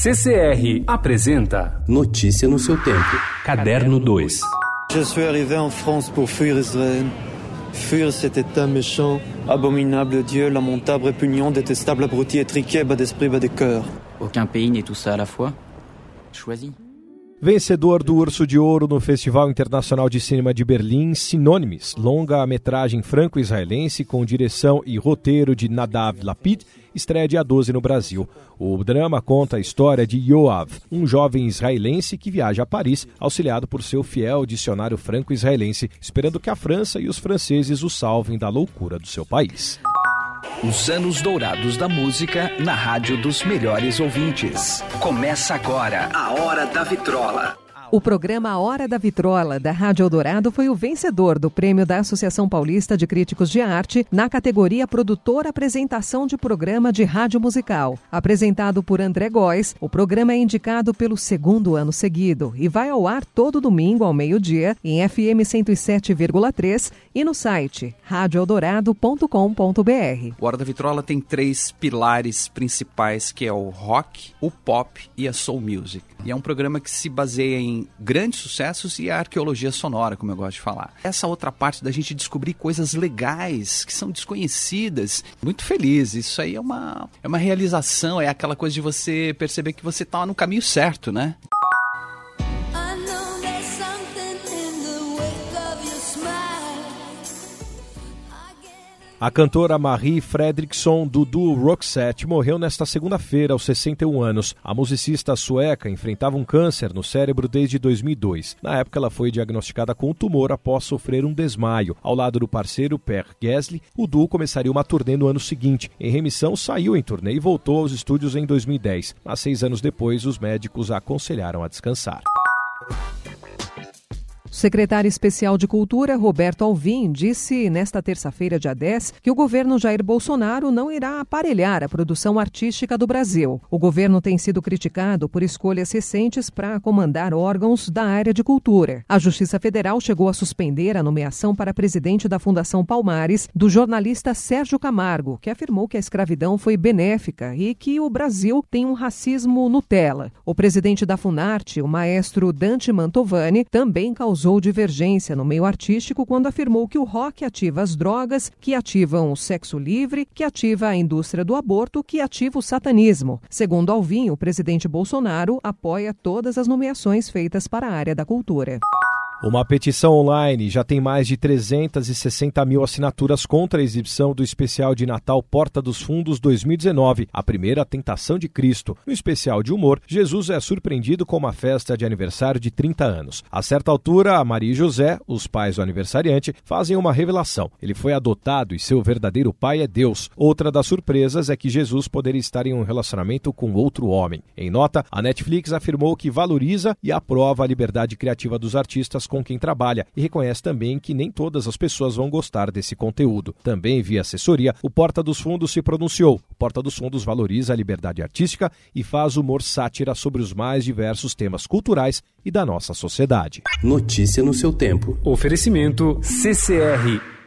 CCR apresenta Notícia no seu tempo. Caderno 2. Je suis arrivé en France pour fuir Israël. Fuir cet état méchant, abominable Dieu, lamentable, répugnant, détestable, abruti, étriqué, bas d'esprit, bas de cœur. Aucun pays n'est tout ça à la fois. Choisis. Vencedor do Urso de Ouro no Festival Internacional de Cinema de Berlim, Sinônimes, longa-metragem franco-israelense com direção e roteiro de Nadav Lapid, estreia dia 12 no Brasil. O drama conta a história de Yoav, um jovem israelense que viaja a Paris, auxiliado por seu fiel dicionário franco-israelense, esperando que a França e os franceses o salvem da loucura do seu país. Os anos dourados da música na rádio dos melhores ouvintes. Começa agora a Hora da Vitrola. O programa Hora da Vitrola, da Rádio Eldorado, foi o vencedor do prêmio da Associação Paulista de Críticos de Arte na categoria Produtor Apresentação de Programa de Rádio Musical. Apresentado por André Góes, o programa é indicado pelo segundo ano seguido e vai ao ar todo domingo ao meio-dia em FM 107,3 e no site radioeldorado.com.br. O Hora da Vitrola tem três pilares principais, que é o rock, o pop e a soul music. E é um programa que se baseia em grandes sucessos e a arqueologia sonora, como eu gosto de falar. Essa outra parte da gente descobrir coisas legais que são desconhecidas. Muito feliz. Isso aí é uma, é uma realização, é aquela coisa de você perceber que você está no caminho certo, né? A cantora Marie Fredriksson do duo Roxette morreu nesta segunda-feira aos 61 anos. A musicista sueca enfrentava um câncer no cérebro desde 2002. Na época, ela foi diagnosticada com um tumor após sofrer um desmaio. Ao lado do parceiro Per Gessle, o duo começaria uma turnê no ano seguinte. Em remissão, saiu em turnê e voltou aos estúdios em 2010. Mas seis anos depois, os médicos a aconselharam a descansar. O secretário especial de Cultura, Roberto Alvim, disse nesta terça-feira, dia 10, que o governo Jair Bolsonaro não irá aparelhar a produção artística do Brasil. O governo tem sido criticado por escolhas recentes para comandar órgãos da área de cultura. A Justiça Federal chegou a suspender a nomeação para presidente da Fundação Palmares do jornalista Sérgio Camargo, que afirmou que a escravidão foi benéfica e que o Brasil tem um racismo Nutella. O presidente da Funarte, o maestro Dante Mantovani, também causou divergência no meio artístico quando afirmou que o rock ativa as drogas, que ativam o sexo livre, que ativa a indústria do aborto, que ativa o satanismo. Segundo Alvim, o presidente Bolsonaro apoia todas as nomeações feitas para a área da cultura. Uma petição online já tem mais de 360 mil assinaturas contra a exibição do especial de Natal Porta dos Fundos 2019, a primeira tentação de Cristo. No especial de humor, Jesus é surpreendido com uma festa de aniversário de 30 anos. A certa altura, a Maria e José, os pais do aniversariante, fazem uma revelação. Ele foi adotado e seu verdadeiro pai é Deus. Outra das surpresas é que Jesus poderia estar em um relacionamento com outro homem. Em nota, a Netflix afirmou que valoriza e aprova a liberdade criativa dos artistas com quem trabalha e reconhece também que nem todas as pessoas vão gostar desse conteúdo. Também via assessoria, o Porta dos Fundos se pronunciou. O Porta dos Fundos valoriza a liberdade artística e faz humor sátira sobre os mais diversos temas culturais e da nossa sociedade. Notícia no seu tempo. Oferecimento CCR